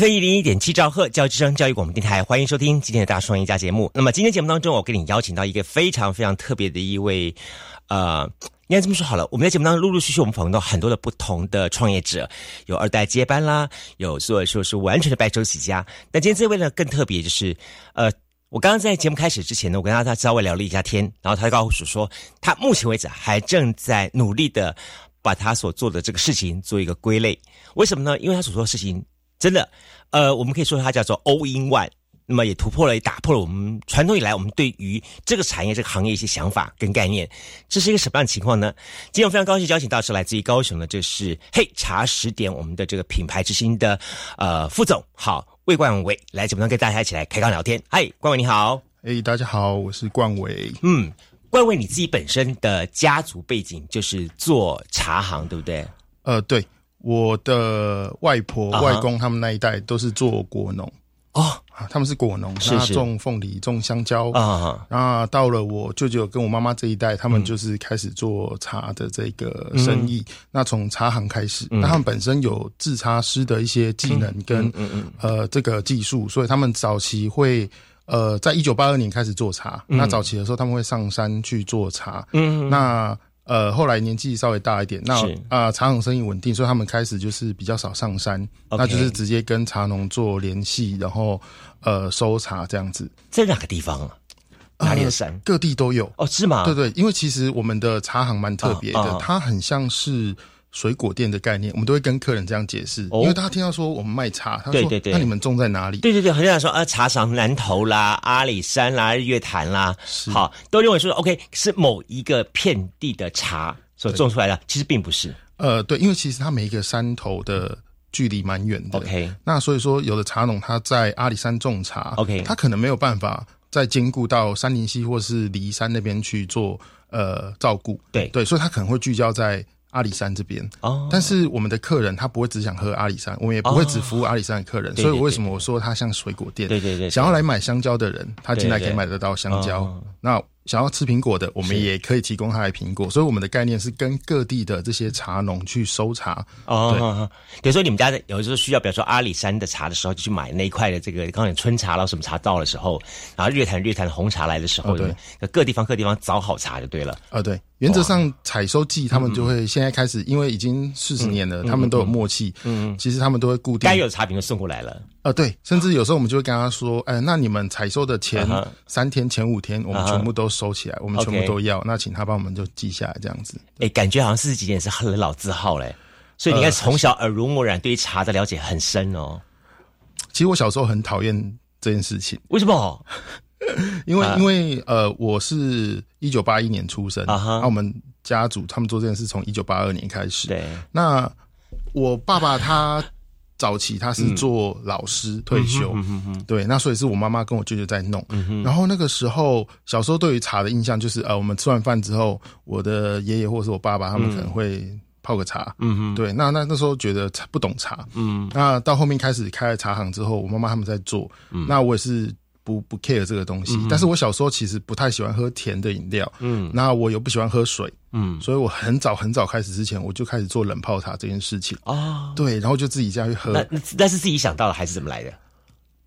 F 一零一点七兆赫教育之声教育广播电台，欢迎收听今天的大创业家节目。那么今天节目当中，我给你邀请到一个非常非常特别的一位，呃，应该这么说好了，我们在节目当中陆陆续续我们访问到很多的不同的创业者，有二代接班啦，有所以说是完全的白手起家。那今天这位呢更特别，就是呃，我刚刚在节目开始之前呢，我跟他他稍微聊了一下天，然后他就告诉我说，他目前为止还正在努力的把他所做的这个事情做一个归类。为什么呢？因为他所做的事情。真的，呃，我们可以说它叫做 all in one，那么也突破了，也打破了我们传统以来我们对于这个产业、这个行业一些想法跟概念。这是一个什么样的情况呢？今天我非常高兴邀请到是来自于高雄的，这是嘿茶十点我们的这个品牌之星的呃副总，好魏冠伟来节目上跟大家一起来开杠聊天。嗨，冠伟你好。哎，大家好，我是冠伟。嗯，冠伟你自己本身的家族背景就是做茶行，对不对？呃，对。我的外婆、外公他们那一代都是做果农哦，他们是果农，是种凤梨、种香蕉啊。然后到了我舅舅跟我妈妈这一代，他们就是开始做茶的这个生意。那从茶行开始，那他们本身有制茶师的一些技能跟呃这个技术，所以他们早期会呃在一九八二年开始做茶。那早期的时候，他们会上山去做茶。嗯，那。呃，后来年纪稍微大一点，那啊茶行生意稳定，所以他们开始就是比较少上山，那就是直接跟茶农做联系，然后呃收茶这样子。在哪个地方啊？哪里的山？各地都有哦，是吗？对对，因为其实我们的茶行蛮特别的，它很像是。水果店的概念，我们都会跟客人这样解释，因为大家听到说我们卖茶，他说：“那你们种在哪里？”对对对，很多人说啊，茶厂南投啦、阿里山啦、日月潭啦，好，都认为说 OK 是某一个片地的茶所种出来的，其实并不是。呃，对，因为其实它每一个山头的距离蛮远的，OK，那所以说有的茶农他在阿里山种茶，OK，他可能没有办法再兼顾到山林溪或是离山那边去做呃照顾，对。对，所以他可能会聚焦在。阿里山这边，哦，但是我们的客人他不会只想喝阿里山，我们也不会只服务阿里山的客人，所以为什么我说它像水果店？对对对，想要来买香蕉的人，他进来可以买得到香蕉。那想要吃苹果的，我们也可以提供他的苹果。所以我们的概念是跟各地的这些茶农去收茶。哦，比如说你们家的有时候需要，比如说阿里山的茶的时候，就去买那一块的这个刚才春茶了，什么茶到的时候，然后日坛日坛红茶来的时候，对，各地方各地方找好茶就对了。啊，对，原则上采收季他们就会现在开始，因为已经四十年了，他们都有默契。嗯，其实他们都会固定该有的茶品都送过来了。呃，对，甚至有时候我们就会跟他说，哎，那你们采收的前三天、前五天，我们全部都收起来，我们全部都要，那请他帮我们就记下来，这样子。哎，感觉好像四十几年是很老字号嘞，所以你看从小耳濡目染，对于茶的了解很深哦。其实我小时候很讨厌这件事情，为什么？因为因为呃，我是一九八一年出生，那我们家族他们做这件事从一九八二年开始，对，那我爸爸他。早期他是做老师退休，对，那所以是我妈妈跟我舅舅在弄。然后那个时候小时候对于茶的印象就是，呃，我们吃完饭之后，我的爷爷或者是我爸爸他们可能会泡个茶，嗯对，那那那时候觉得不懂茶，嗯，那到后面开始开了茶行之后，我妈妈他们在做，那我也是。不不 care 这个东西，但是我小时候其实不太喜欢喝甜的饮料，嗯，那我又不喜欢喝水，嗯，所以我很早很早开始之前，我就开始做冷泡茶这件事情。啊，对，然后就自己家去喝。那那是自己想到的还是怎么来的？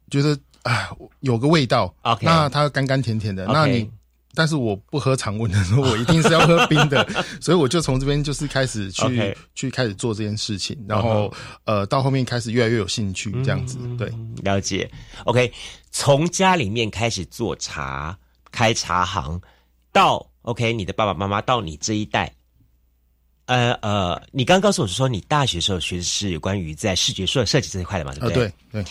觉得啊，有个味道。那它干干甜甜的，那你。但是我不喝常温的，时候，我一定是要喝冰的，所以我就从这边就是开始去去开始做这件事情，然后呃到后面开始越来越有兴趣这样子，对，了解。OK，从家里面开始做茶，开茶行，到 OK 你的爸爸妈妈到你这一代，呃呃，你刚刚告诉我是说你大学时候学的是有关于在视觉设设计这一块的嘛，对不对？对对。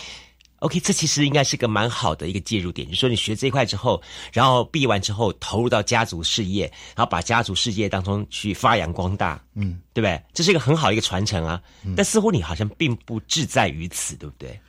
OK，这其实应该是个蛮好的一个介入点，就是说你学这一块之后，然后毕业完之后投入到家族事业，然后把家族事业当中去发扬光大，嗯，对不对？这是一个很好的一个传承啊。但似乎你好像并不志在于此，对不对？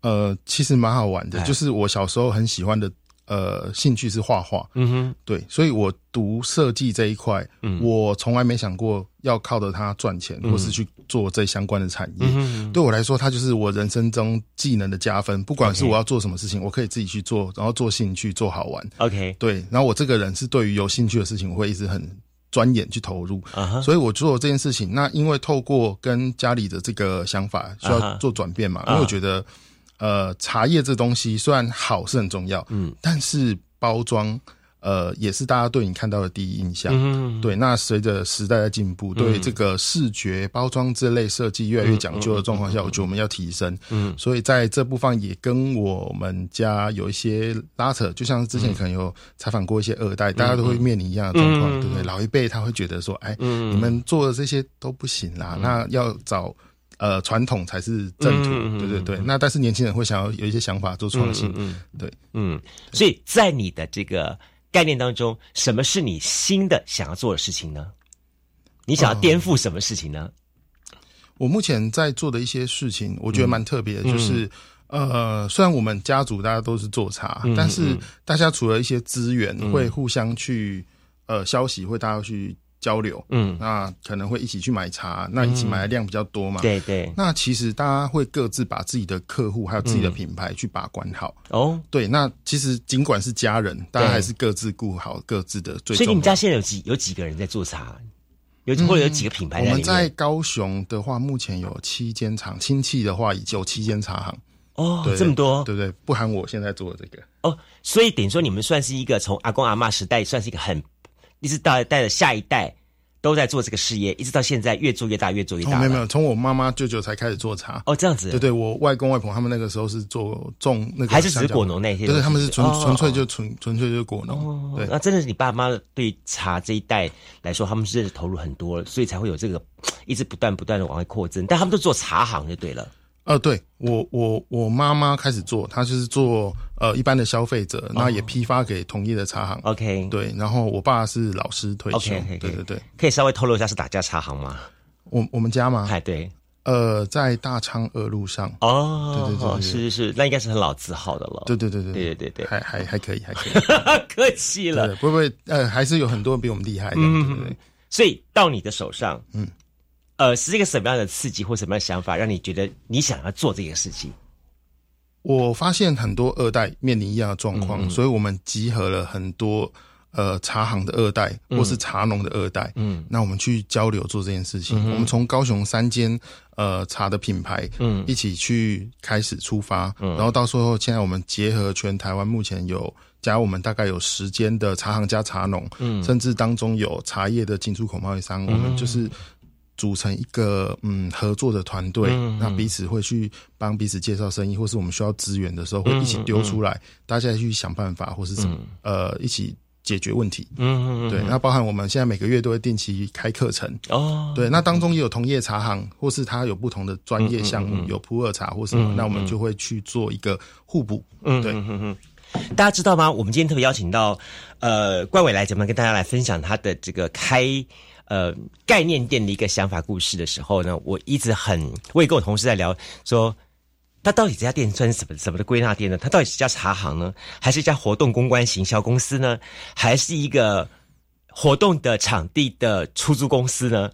呃，其实蛮好玩的，就是我小时候很喜欢的呃兴趣是画画，嗯哼，对，所以我读设计这一块，嗯。我从来没想过要靠着它赚钱，或是去做这相关的产业。嗯对我来说，它就是我人生中技能的加分。不管是我要做什么事情，我可以自己去做，然后做兴趣，做好玩。，OK，对，然后我这个人是对于有兴趣的事情，我会一直很钻研去投入。啊哈，所以我做这件事情，那因为透过跟家里的这个想法需要做转变嘛，啊。因为我觉得，呃，茶叶这东西虽然好是很重要，嗯，但是包装，呃，也是大家对你看到的第一印象。嗯对，那随着时代的进步，对这个视觉包装这类设计越来越讲究的状况下，我觉得我们要提升。嗯，所以在这部分也跟我们家有一些拉扯，就像之前可能有采访过一些二代，大家都会面临一样的状况，嗯对不对？老一辈他会觉得说，哎，嗯你们做的这些都不行啦，那要找。呃，传统才是正途，对对对。那但是年轻人会想要有一些想法做创新，嗯对。嗯，所以在你的这个概念当中，什么是你新的想要做的事情呢？你想要颠覆什么事情呢？我目前在做的一些事情，我觉得蛮特别的，嗯就是呃，虽然我们家族大家都是做茶，嗯但是大家除了一些资源，会互相去呃消息，会大家去交流，嗯，那可能会一起去买茶，那一起买的量比较多嘛。对对，那其实大家会各自把自己的客户还有自己的嗯品牌去把关好。哦，对，那其实尽管是家人，大家还是各自顾好各自的。所以你们家现在有几有几个人在做茶？有或者有几个品牌我们在？高雄的话，目前有七间厂，亲戚的话已经有七间茶行。哦，对这么多对不对？不含我现在做的这个。哦，所以等于说你们算是一个从阿公阿妈时代，算是一个很一直到带着下一代都在做这个事业，一直到现在越做越大，越做越哦，大了。没有没有，从我妈妈舅舅才开始做茶。哦，这样子，对对，我外公外婆他们那个时候是做种那个，还是只是果农那些？对对，他们是纯哦纯粹就纯纯粹就是果农。哦，对那真的是你爸妈对茶这一代来说，他们是投入很多，所以才会有这个一直不断不断的往外扩增。但他们都做茶行就对了。呃，对我，我我妈妈开始做，她就是做呃一般的消费者，那也批发给同业的茶行。OK，对，然后我爸是老师退休。OK，对对对，可以稍微透露一下是哪家茶行吗？我我们家吗？哎，对，呃，在大昌二路上。哦，是是是，那应该是很老字号的了。对对对对对对对，还还还可以，还可以，客气了。不会，呃，还是有很多比我们厉害的。嗯嗯嗯。所以到你的手上，嗯。呃，是一个什么样的刺激或什么样的想法，让你觉得你想要做这个事情？我发现很多二代面临一样的状嗯况，所以我们集合了很多呃茶行的二代或是茶农的二代，嗯，那我们去交流做这件事嗯情。我们从高雄三间呃茶的品牌，嗯，一起去开始出发，嗯。然后到时候现在我们结合全台湾目前有。加我们大概有十间的茶行加茶农，嗯，甚至当中有茶叶的进出口贸易商，我们就是组成一个嗯合作的团队，那彼此会去帮彼此介绍生意，或是我们需要资源的时候，会一起丢出来，大家去想办法，或是什么、呃一起解决问题。嗯嗯对，那包含我们现在每个月都会定期开课程，哦，对，那当中也有同业茶行，或是他有不同的专业项目，有普洱茶或什么，那我们就会去做一个互补。嗯对，大家知道吗？我们今天特别邀请到呃冠伟来节目，跟大家来分享他的这个开呃概念店的一个想法故事的时候呢，我一直很，我也跟我同事在聊说。他到底这家店算是什么什么的归纳店呢？他到底是一家茶行呢，还是一家活动公关行销公司呢，还是一个活动的场地的出租公司呢？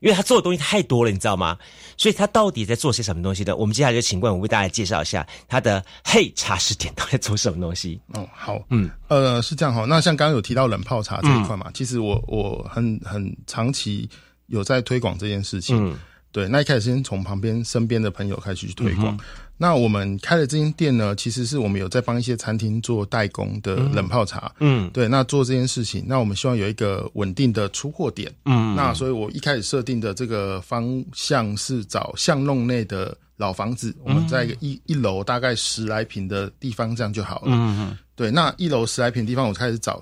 因为他做的东西太多了，你知道吗？所以他到底在做些什么东西呢？我们接下来就请冠武为大家介绍一下他的嘿茶食店到底在做什么东西。哦，好，嗯，呃，是这样哈。那像刚刚有提到冷泡茶这一块嘛，其实我我很很长期有在推广这件事情。嗯对，那一开始先从旁边身边的朋友开始去推广。那我们开的这间店呢，其实是我们有在帮一些餐厅做代工的冷泡茶。嗯。对，那做这件事情，那我们希望有一个稳定的出货点。嗯那所以我一开始设定的这个方向是找巷弄内的老房子，我们在一个一一楼大概十来平的地方，这样就好了。嗯嗯。对，那一楼十来平的地方我开始找，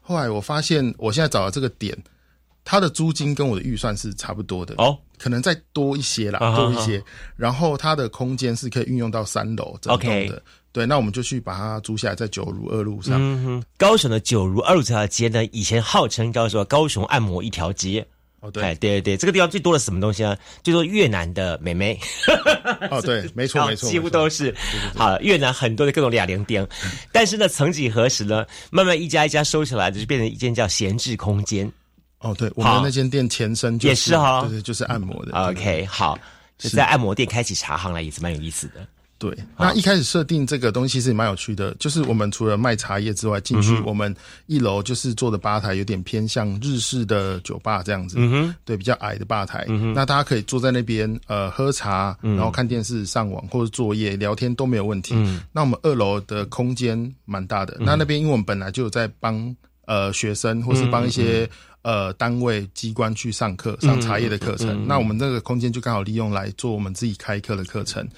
后来我发现我现在找的这个点，它的租金跟我的预算是差不多的，哦可能再多一些啦，啊多一些。然后它的空间是可以运用到三楼整栋 OK 的。对，那我们就去把它租下来，在九如二路上。嗯哼，高雄的九如二路这条街呢，以前号称叫做高雄按摩一条街。哦，对，哎，对对对，这个地方最多的是什么东西呢？最多越南的美眉，哦，对，没错没错，几乎都是。好，越南很多的各种哑铃店，但是呢，曾几何时呢，慢慢一家一家收起来，就变成一间叫闲置空间。哦，对，我们那间店前身也是哈，对对，就是按摩的。OK，好，是。在按摩店开启茶行来也是蛮有意思的。对，那一开始设定这个东西其实也蛮有趣的，就是我们除了卖茶叶之外，进去我们一楼就是做的吧台有点偏向日式的酒吧这样子，嗯哼，对，比较矮的吧台，那大家可以坐在那边呃喝茶，然后看电视、上网或者作业、聊天都没有问题。那我们二楼的空间蛮大的，那那边因为我们本来就有在帮呃学生或是帮一些呃单位机关去上课上茶叶的课程，那我们这个空间就刚好利用来做我们自己开课的课程。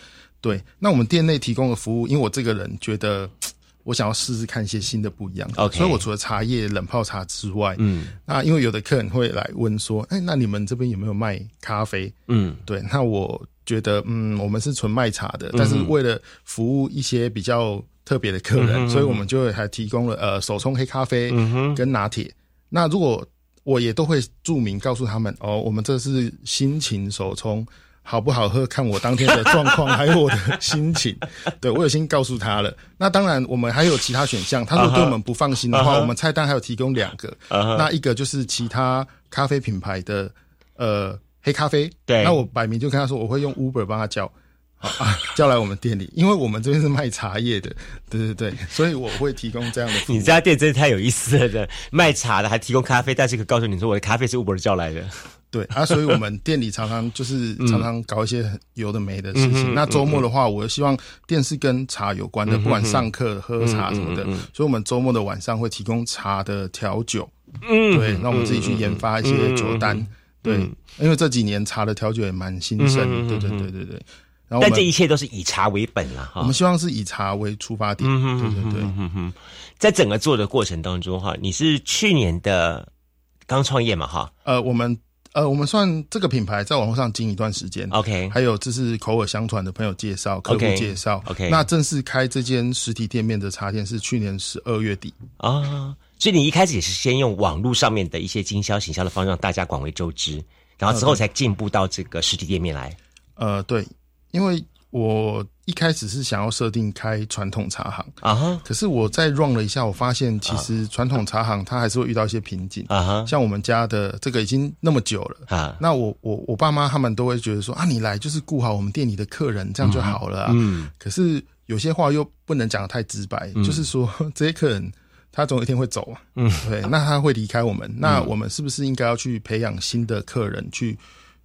对，那我们店内提供的服务，因为我这个人觉得，我想要试试看一些新的不一样的，所以我除了茶叶冷泡茶之外，嗯，那因为有的客人会来问说，哎，那你们这边有没有卖咖啡？嗯，对，那我觉得，嗯，我们是纯卖茶的，但是为了服务一些比较特别的客人，所以我们就还提供了呃手冲黑咖啡跟拿铁。那如果我也都会注明告诉他们，哦，我们这是心情手冲。好不好喝，看我当天的状况，还有我的心情。对我有先告诉他了。那当然，我们还有其他选项。他如果对我们不放心的话，我们菜单还有提供两个。那一个就是其他咖啡品牌的呃黑咖啡。对。那我摆明就跟他说，我会用 Uber 帮他叫，啊，叫来我们店里，因为我们这边是卖茶叶的。对对对，所以我会提供这样的。你这家店真的太有意思了，卖茶的还提供咖啡，但是可告诉你说，我的咖啡是 Uber 叫来的。对啊，所以我们店里常常就是常常搞一些有的没的事情。那周末的话，我希望店是跟茶有关的，不管上课喝茶什么的。所以，我们周末的晚上会提供茶的调酒。嗯，对，那我们自己去研发一些酒单。对，因为这几年茶的调酒也蛮兴盛。对对对对对。然后，但这一切都是以茶为本了哈。我们希望是以茶为出发点。嗯对对对。在整个做的过程当中哈，你是去年的刚创业嘛哈？呃，我们。呃，我们算这个品牌在网络上经营一段时间，OK，还有就是口耳相传的朋友介绍、客户介绍，OK。那正式开这间实体店面的茶店是去年十二月底啊，所以你一开始也是先用网络上面的一些经销、行销的方式让大家广为周知，然后之后才进步到这个实体店面来。呃，对，因为。我一开始是想要设定开传统茶行啊哈，可是我再 run 了一下，我发现其实传统茶行它还是会遇到一些瓶颈啊哈。像我们家的这个已经那么久了啊，那我我我爸妈他们都会觉得说啊，你来就是顾好我们店里的客人，这样就好了。嗯，可是有些话又不能讲的太直白，就是说这些客人他总有一天会走啊，嗯，对，那他会离开我们，那我们是不是应该要去培养新的客人去？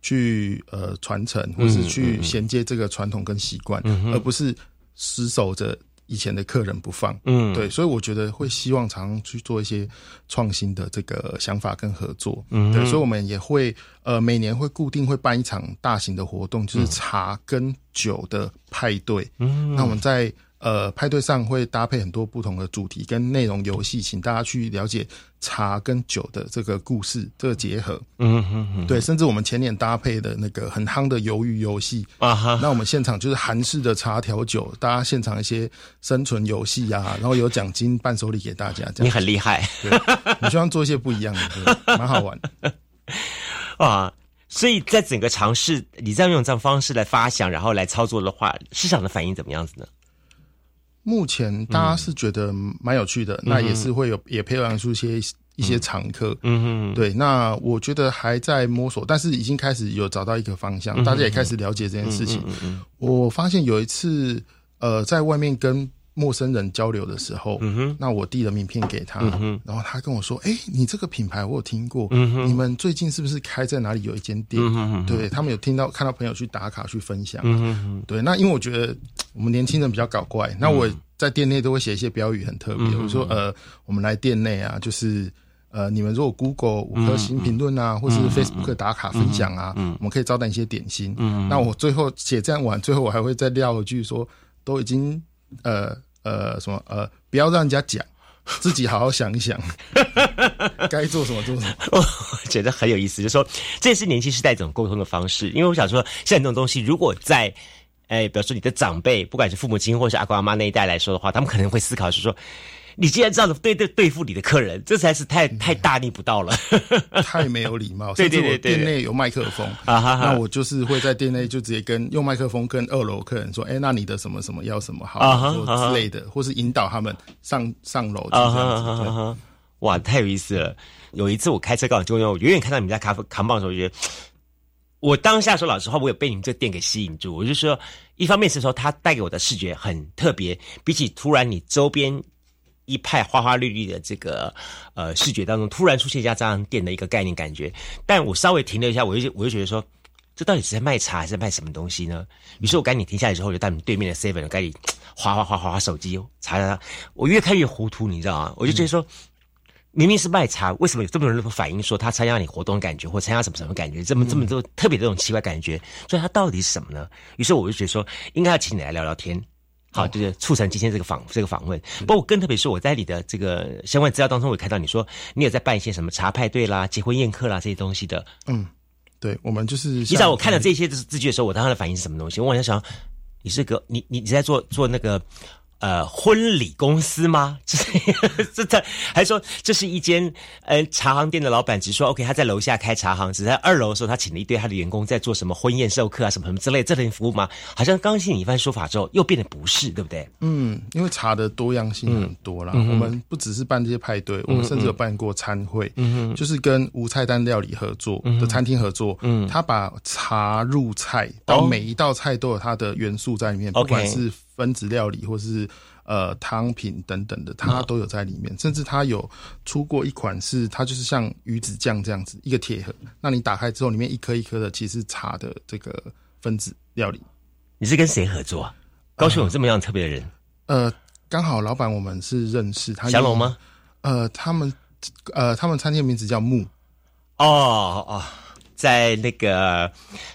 去呃传承，或是去衔接这个传统跟习惯，而不是死守着以前的客人不放。嗯，对，所以我觉得会希望常常去做一些创新的这个想法跟合作。嗯，对，所以我们也会呃每年会固定会办一场大型的活动，就是茶跟酒的派对。嗯，那我们在。呃，派对上会搭配很多不同的主题跟内容游戏，请大家去了解茶跟酒的这个故事，这个结合。嗯哼哼，对，甚至我们前年搭配的那个很夯的鱿鱼游戏啊哈，那我们现场就是韩式的茶调酒，大家现场一些生存游戏啊，然后有奖金伴手礼给大家。你很厉害，你希望做一些不一样的，蛮好玩。啊，所以在整个尝试，你这样用这样方式来发想，然后来操作的话，市场的反应怎么样子呢？目前大家是觉得蛮有趣的，那也是会有也培养出一些一些常客，嗯哼，对。那我觉得还在摸索，但是已经开始有找到一个方向，大家也开始了解这件事情。我发现有一次，呃，在外面跟陌生人交流的时候，嗯哼，那我递了名片给他，然后他跟我说：“哎，你这个品牌我有听过，你们最近是不是开在哪里有一间店？”对他们有听到看到朋友去打卡去分享，对。那因为我觉得。我们年轻人比较搞怪，那我在店内都会写一些标语，很特别。我说，呃，我们来店内啊，就是呃，你们如果 Google 五颗星评论啊，或是 Facebook 打卡分享啊，我们可以招待一些点心。那我最后写这样完，最后我还会再撂一句说，都已经呃呃什么呃，不要让人家讲，自己好好想一想，该做什么做什么。我觉得很有意思，就说这是年轻时代一种沟通的方式。因为我想说，像这种东西，如果在哎，比如说你的长辈，不管是父母亲或是阿公阿妈那一代来说的话，他们可能会思考是说，你竟然这样子对对对付你的客人，这才是太太大逆不道了，太没有礼貌。对对对店内有麦克风啊，那我就是会在店内就直接跟用麦克风跟二楼客人说，哎，那你的什么什么要什么好，之类的，或是引导他们上上楼这样子。哇，太有意思了！有一次我开车刚好就我远远看到你们家咖啡扛棒的时候，我觉得 我当下说老实话，我有被你们这个店给吸引住。我就说，一方面是说它带给我的视觉很特别，比起突然你周边一派花花绿绿的这个呃视觉当中，突然出现一家这样店的一个概念感觉。但我稍微停了一下，我就我就觉得说，这到底是在卖茶还是卖什么东西呢？于是我赶紧停下来之后，就到你对面的 seven 赶紧哗哗哗哗哗手机查查，我越看越糊涂，你知道吗？我就觉得说。明明是卖茶，为什么有这么多人反映说他参加你活动感觉，或参加什么什么感觉，这么这么多特别这种奇怪感觉？所以它到底是什么呢？于是我就觉得说，应该要请你来聊聊天，好，就是促成今天这个访这个访问。不过更特别是我在你的这个相关资料当中，我看到你说你有在办一些什么茶派对啦、结婚宴客啦这些东西的。嗯，对，我们就是你知道我看到这些字字句的时候，我当时的反应是什么东西？我在想，你是个你你你在做做那个。呃，婚礼公司吗？这这还说这是一间呃茶行店的老板，只说 OK，他在楼下开茶行，只在二楼的时候，他请了一堆他的员工在做什么婚宴授课啊，什么什么之类这类服务吗？好像刚听你一番说法之后，又变得不是，对不对？嗯，因为茶的多样性很多啦，我们不只是办这些派对，我们甚至有办过餐会，嗯就是跟无菜单料理合作的餐厅合作，嗯，他把茶入菜，到每一道菜都有它的元素在里面，不管是。分子料理或是呃汤品等等的，它都有在里面。甚至它有出过一款是它就是像鱼子酱这样子一个铁盒，那你打开之后里面一颗一颗的，其实茶的这个分子料理。你是跟谁合作啊？高雄有这么样特别的人？呃，刚好老板我们是认识他。祥龙吗？呃，他们呃他们餐厅名字叫木。哦哦。在那个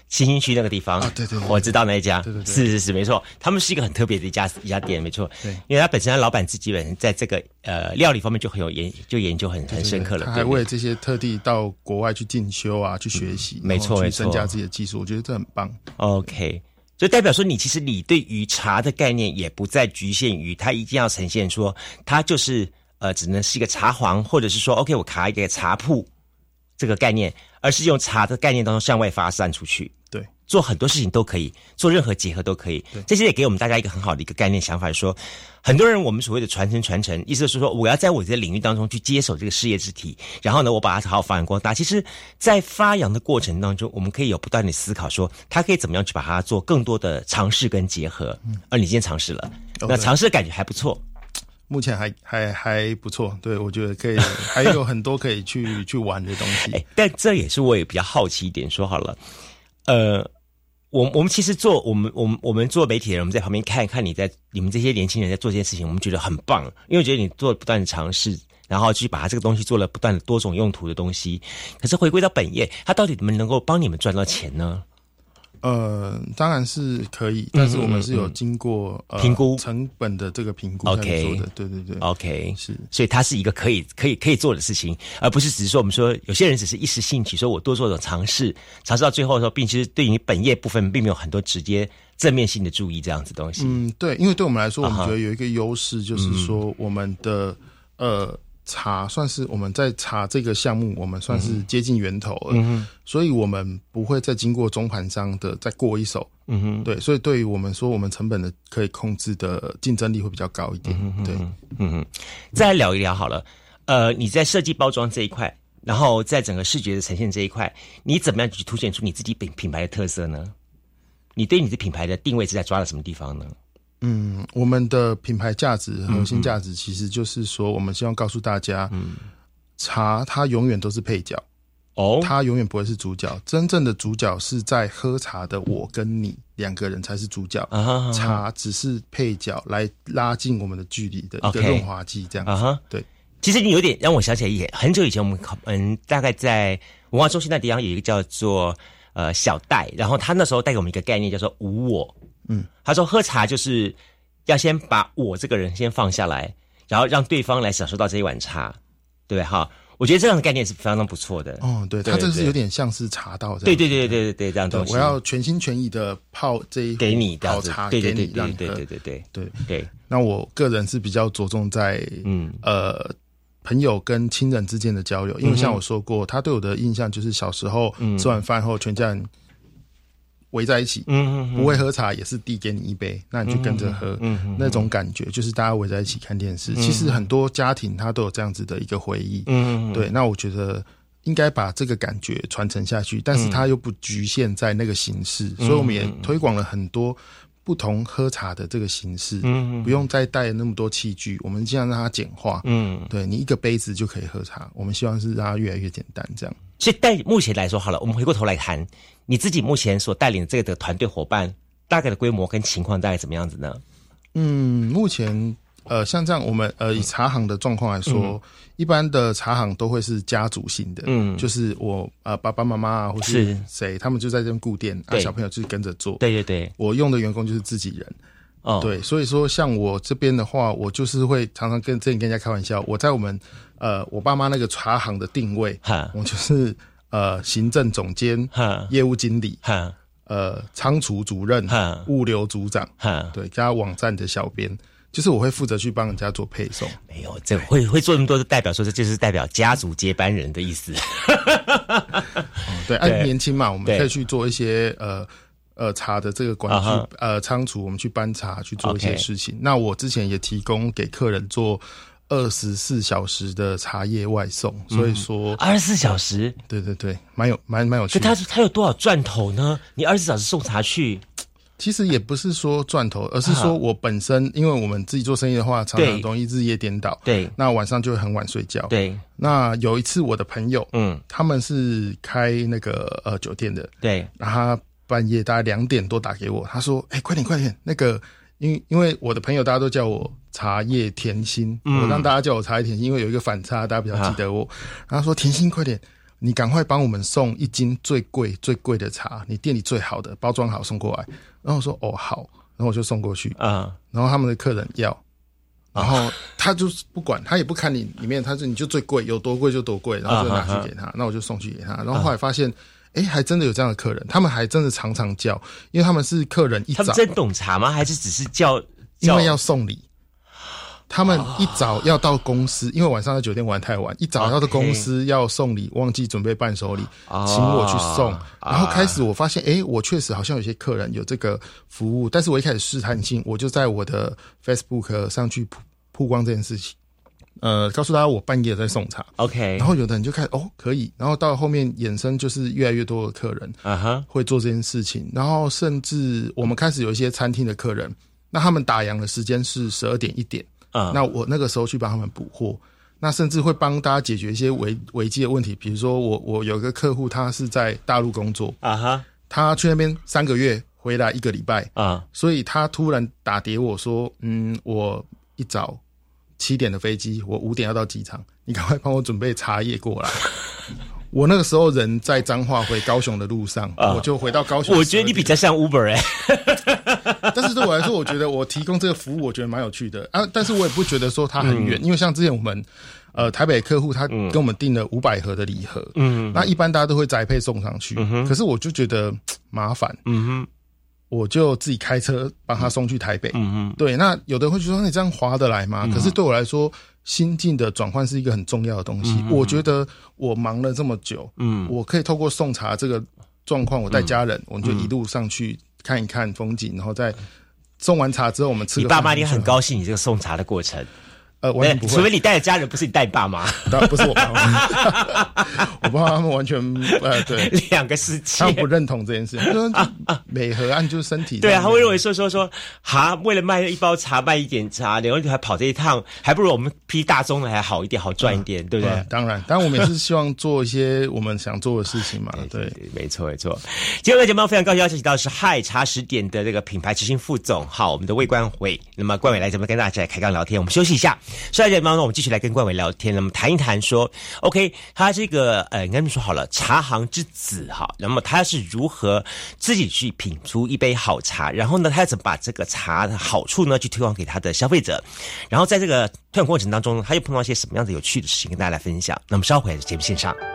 新兴区那个地方，对对，我知道那一家，对对，是是是，没错，他们是一个很特别的一家一家店，没错，对，因为他本身他老板自己本身在这个呃料理方面就很有研，就研究很很深刻了，他还为这些特地到国外去进修啊，去学习，没错没错，增加自己的技术，我觉得这很棒。OK，就代表说你其实你对于茶的概念也不再局限于它一定要呈现说它就是呃只能是一个茶皇，或者是说 OK 我卡一个茶铺。这个概念，而是用茶的概念当中向外发散出去。对，做很多事情都可以，做任何结合都可以。对，这些也给我们大家一个很好的一个概念想法，说很多人我们所谓的传承传承，意思是说我要在我的领域当中去接手这个事业之体，然后呢，我把它好好发扬光大。其实，在发扬的过程当中，我们可以有不断的思考，说它可以怎么样去把它做更多的尝试跟结合。嗯，而你今天尝试了，那尝试的感觉还不错。目前还还还不错，对我觉得可以，还有很多可以去去玩的东西。哎，但这也是我也比较好奇一点，说好了，呃，我我们其实做我们我们我们做媒体的人，我们在旁边看一看你在你们这些年轻人在做这件事情，我们觉得很棒，因为觉得你做不断的尝试，然后去把它这个东西做了不断的多种用途的东西。可是回归到本业，它到底怎么能够帮你们赚到钱呢？呃，当然是可以，但是我们是有经过评估？成本的这个评估，OK。的，对对对，OK，是，所以它是一个可以可以可以做的事情，而不是只是说我们说有些人只是一时兴起，说我多做种尝试，尝试到最后的时候，并其实对于本业部分并没有很多直接正面性的注意这样子东西。嗯，对，因为对我们来说，我们觉得有一个优势就是说我们的呃。茶算是我们在查这个项目，我们算是接近源头了，嗯所以我们不会再经过中盘商的再过一手。嗯哼，对，所以对于我们说，我们成本的可以控制的竞争力会比较高一点。对，嗯哼，再来聊一聊好了。呃，你在设计包装这一块，然后在整个视觉的呈现这一块，你怎么样去凸显出你自己品品牌的特色呢？你对你的品牌的定位是在抓了什么地方呢？嗯，我们的品牌价值核心价值其实就是说，我们希望告诉大家，嗯茶它永远都是配角哦，它永远不会是主角。真正的主角是在喝茶的我跟你两个人才是主角，啊茶只是配角来拉近我们的距离的一个润滑剂，这样子。对，其实你有点让我想起来，也很久以前我们考，嗯，大概在文化中心那地方有一个叫做呃小戴，然后他那时候带给我们一个概念，叫做无我。嗯，他说喝茶就是要先把我这个人先放下来，然后让对方来享受到这一碗茶，对哈？我觉得这样的概念是非常不错的。哦，对，对它这是有点像是茶道这样。对对对对对对，这样对东西。我要全心全意的泡这一给你泡茶，对对对给你让对对对对。对。对。对，那我个人是比较着重在嗯。呃朋友跟亲人之间的交流，因为像我说过，他对我的印象就是小时候吃完饭后全家人围在一起，嗯嗯不会喝茶也是递给你一杯，那你就跟着喝，那种感觉就是大家围在一起看电视。其实很多家庭他都有这样子的一个回忆，嗯，对。那我觉得应该把这个感觉传承下去，但是它又不局限在那个形式，所以我们也推广了很多。不同喝茶的这个形式，嗯，不用再带那么多器具，我们尽量让它简化，嗯，对你一个杯子就可以喝茶。我们希望是让它越来越简单，这样。所以，但目前来说，好了，我们回过头来谈你自己目前所带领的这个的团队伙伴，大概的规模跟情况大概怎么样子呢？嗯，目前呃，像这样，我们呃以茶行的状况来说，一般的茶行都会是家族型的，嗯。就是我呃爸爸妈妈啊，或是是。谁，他们就在这边顾店，啊，小朋友就是跟着做。对对对，我用的员工就是自己人，哦，，对，所以说像我这边的话，我就是会常常跟之前跟人家开玩笑，我在我们呃我爸妈那个茶行的定位，哈。我就是呃行政总监、哈。业务经理、哈。呃仓储主任哈、物流组长，哈，对，加网站的小编，就是我会负责去帮人家做配送。没有，这会会做那么多，就代表说这就是代表家族接班人的意思。对，对按年轻嘛，我们对可以去做一些呃呃茶的这个管去、啊哈呃仓储，我们去搬茶去做一些事情。那我之前也提供给客人做二十四小时的茶叶外送，所以说，二十四小时，对对对，蛮有蛮蛮有趣他他有多少赚头呢？你二十四小时送茶去，其实也不是说赚头，而是说我本身，因为我们自己做生意的话，常常容易日夜颠倒。对。那晚上就会很晚睡觉。对，那有一次我的朋友，嗯，他们是开那个呃酒店的，对，然后他半夜大概两点多打给我，他说：“哎、快点快点，那个，因为因为我的朋友大家都叫我茶叶甜心，我让大家叫我茶叶甜心，因为有一个反差，大家比较记得我。然后他说甜心快点，你赶快帮我们送一斤最贵最贵的茶，你店里最好的包装好送过来。然后我说哦好，然后我就送过去，啊，然后他们的客人要。”然后他就是不管，他也不看你里面，他说你就最贵，有多贵就多贵，然后就拿去给他，那我就送去给他。然后后来发现，哎，还真的有这样的客人，他们还真的常常叫，因为他们是客人一早他们真懂茶吗？还是只是叫叫因为要送礼，他们一早要到公司，因为晚上在酒店玩太晚，一早要到公司要送礼，忘记准备伴手礼，哦请我去送。啊。然后开始我发现，诶，我确实好像有些客人有这个服务，但是我一开始试探性，我就在我的 Facebook 上去曝曝光这件事情。呃，告诉大家我半夜在送茶，OK，然后有的人就开始哦可以，然后到后面衍生就是越来越多的客人，啊哈，会做这件事情，然后甚至我们开始有一些餐厅的客人，那他们打烊的时间是十二点一点，啊那我那个时候去帮他们补货，那甚至会帮大家解决一些危危机的问题，比如说我我有个客户他是在大陆工作，啊哈。他去那边三个月，回来一个礼拜，啊。所以他突然打给我说，嗯，我一早七点的飞机，我五点要到机场，你赶快帮我准备茶叶过来。我那个时候人在彰化回高雄的路上，我就回到高雄。我觉得你比较像 Uber 哎、但是对我来说，我觉得我提供这个服务，我觉得蛮有趣的。啊。但是我也不觉得说它很远，因为像之前我们呃台北客户他跟我们订了五百盒的礼盒，嗯，那一般大家都会宅配送上去，可是我就觉得麻烦，嗯哼，我就自己开车帮他送去台北。嗯嗯，对，那有的人会说你这样划得来吗？可是对我来说，心境的转换是一个很重要的东西。我觉得我忙了这么久，嗯。我可以透过送茶这个状况，我带家人，我们就一路上去看一看风景，然后再送完茶之后，我们吃你爸妈一定很高兴你这个送茶的过程，呃，完全不会，除非你带的家人，不是你带爸妈，当然不是我爸妈，我爸妈他们完全呃，对，两个世界他。们不认同这件事，他说美和按就是身体，对啊，他会认为说说说，哈，为了卖一包茶卖一点茶，然后你还跑这一趟，还不如我们批大宗的还好一点，好赚一点，对不对？嗯当然，当然我们也是希望做一些我们想做的事情嘛，对。对，没错没错。今天的节目非常高兴邀请到的是嗨茶十点的这个品牌执行副总，好，我们的魏冠伟。那么冠伟来这边跟大家来开杠聊天，我们休息一下，下一节当中，我们继续来跟冠伟聊天，那么谈一谈说，OK，他这个呃，应该这么说好了，茶行之子哈，那么他是如何自己去品出一杯好茶，然后呢，他怎么把这个茶的好处呢，去推广给他的消费者，然后在这个推广过程当中，他又碰到一些什么样的有趣的事情跟大家来分享。那么稍后在节目线上。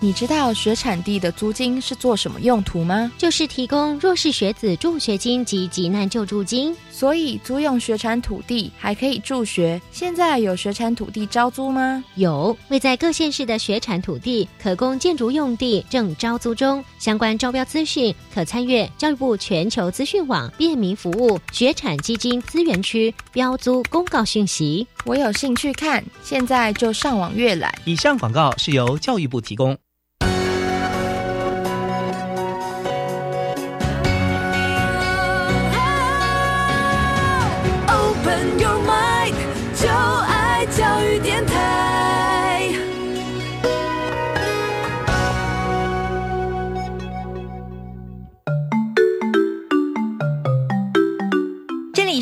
你知道学产地的租金是做什么用途吗？就是提供弱势学子助学金及急难救助金。所以租用学产土地还可以助学。现在有学产土地招租吗？有，位在各县市的学产土地可供建筑用地正招租中。相关招标资讯可参阅教育部全球资讯网便民服务学产基金资源区标租公告讯息。我有兴趣看，现在就上网阅览。以上广告是由教育部提供。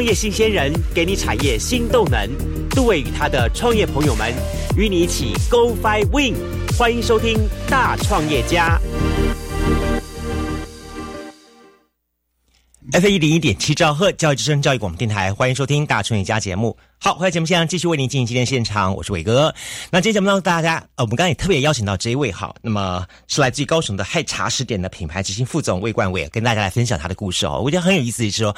创业新鲜人给你产业新动能，杜伟与他的创业朋友们与你一起 Go Fly Win，欢迎收听大创业家。F 一零一点七兆赫教育之声教育广播电台，欢迎收听大创业家节目。好，回来节目现场继续为您进行今天现场，我是伟哥。那今天节目当中，大家呃，我们刚刚也特别邀请到这一位哈，那么是来自于高雄的嗨茶食点的品牌执行副总魏冠伟，跟大家来分享他的故事哦。我觉得很有意思，的是说，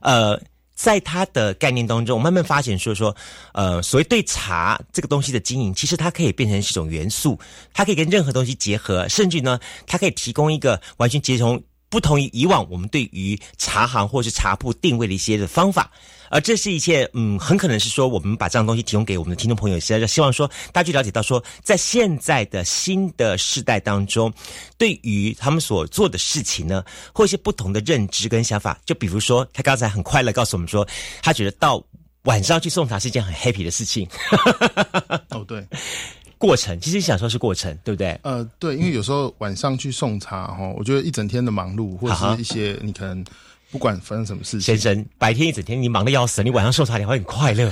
呃。在他的概念当中，我慢慢发现说说，呃，所谓对茶这个东西的经营，其实它可以变成是一种元素，它可以跟任何东西结合，甚至呢，它可以提供一个完全结同不同于以往我们对于茶行或是茶铺定位的一些的方法。而这是一切，嗯，很可能是说，我们把这样东西提供给我们的听众朋友，是要希望说，大家去了解到说，在现在的新的世代当中，对于他们所做的事情呢，或一些不同的认知跟想法，就比如说，他刚才很快乐告诉我们说，他觉得到晚上去送茶是一件很 happy 的事情。哦，对，过程其实享受是过程，对不对？呃，对，因为有时候晚上去送茶哈，我觉得一整天的忙碌，或者是一些你可能。不管发生什么事情，先生，白天一整天你忙得要死，你晚上送茶你会很快乐。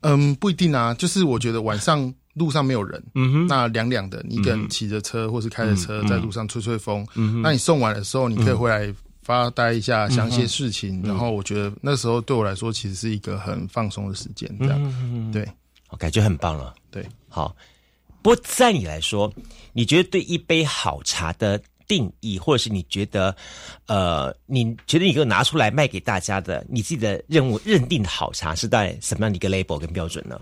嗯，不一定啊，就是我觉得晚上路上没有人，嗯哼，那凉凉的，你跟骑着车或是开着车在路上吹吹风，嗯哼，那你送完的时候，你可以回来发呆一下，想一些事情，然后我觉得那时候对我来说，其实是一个很放松的时间，这样，对，我感觉很棒了。对，好。不过在你来说，你觉得对一杯好茶的定义，或者是你觉得，呃，你觉得你给我拿出来卖给大家的，你自己的任务认定的好茶是在什么样的一个 label 跟标准呢？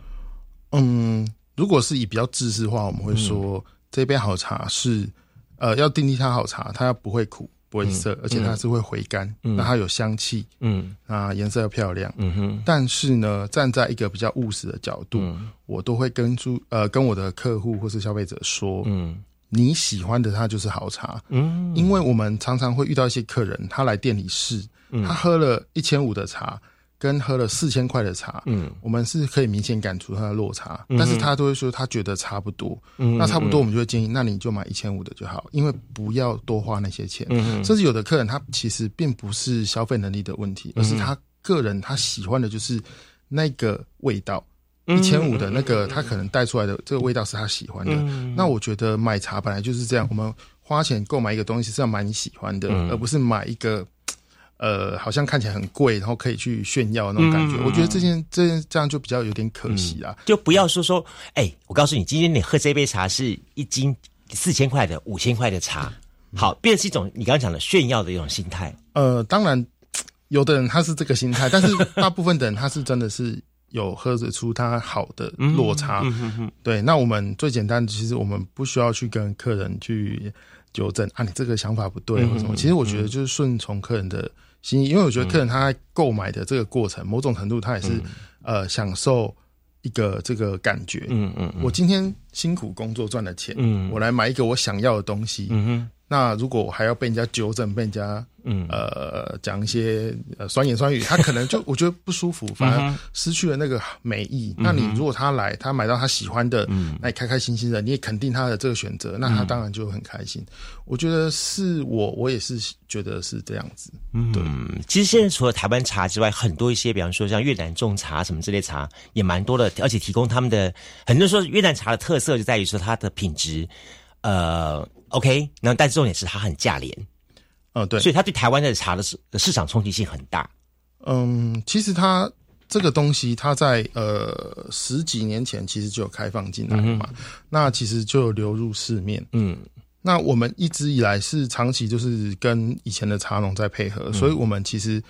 嗯，如果是以比较知识化，我们会说这杯好茶是，呃，要定义它好茶，它要不会苦。不会涩，而且它是会回甘，那它有香气，嗯，啊，颜色又漂亮，嗯哼。但是呢，站在一个比较务实的角度，我都会跟住呃跟我的客户或是消费者说，嗯，你喜欢的它就是好茶，嗯，因为我们常常会遇到一些客人，他来店里试，他喝了一千五的茶。跟喝了四千块的茶，嗯，我们是可以明显感出它的落差，但是他都会说他觉得差不多，嗯，那差不多我们就会建议，那你就买一千五的就好，因为不要多花那些钱，嗯，甚至有的客人他其实并不是消费能力的问题，而是他个人他喜欢的就是那个味道，一千五的那个他可能带出来的这个味道是他喜欢的，那我觉得买茶本来就是这样，我们花钱购买一个东西是要买你喜欢的，而不是买一个。呃，好像看起来很贵，然后可以去炫耀那种感觉。我觉得这件这件这样就比较有点可惜啊。就不要说说，哎，我告诉你，今天你喝这杯茶是一斤四千块的、五千块的茶，好，变是一种你刚刚讲的炫耀的一种心态。呃，当然，有的人他是这个心态，但是大部分的人他是真的是有喝得出它好的落差。对，那我们最简单，其实我们不需要去跟客人去纠正啊，你这个想法不对或什么。其实我觉得就是顺从客人的。心意，因为我觉得客人他在购买的这个过程，某种程度他也是呃享受一个这个感觉。嗯嗯，我今天辛苦工作赚的钱，嗯，我来买一个我想要的东西。嗯哼，那如果我还要被人家纠正，被人家。嗯，呃，讲一些呃酸言酸语，他可能就我觉得不舒服，反而失去了那个美意。那你如果他来，他买到他喜欢的，嗯，那你开开心心的，你也肯定他的这个选择，那他当然就很开心。我觉得是我，我也是觉得是这样子。嗯，对。其实现在除了台湾茶之外，很多一些，比方说像越南种茶什么之类茶也蛮多的，而且提供他们的很多人说越南茶的特色就在于说它的品质，呃，OK，那但是重点是它很价廉。嗯，对，所以它对台湾的茶的市市场冲击性很大。嗯，其实它这个东西，它在呃十几年前其实就有开放进来了嘛，那其实就流入市面。嗯，那我们一直以来是长期就是跟以前的茶农在配合，所以我们其实。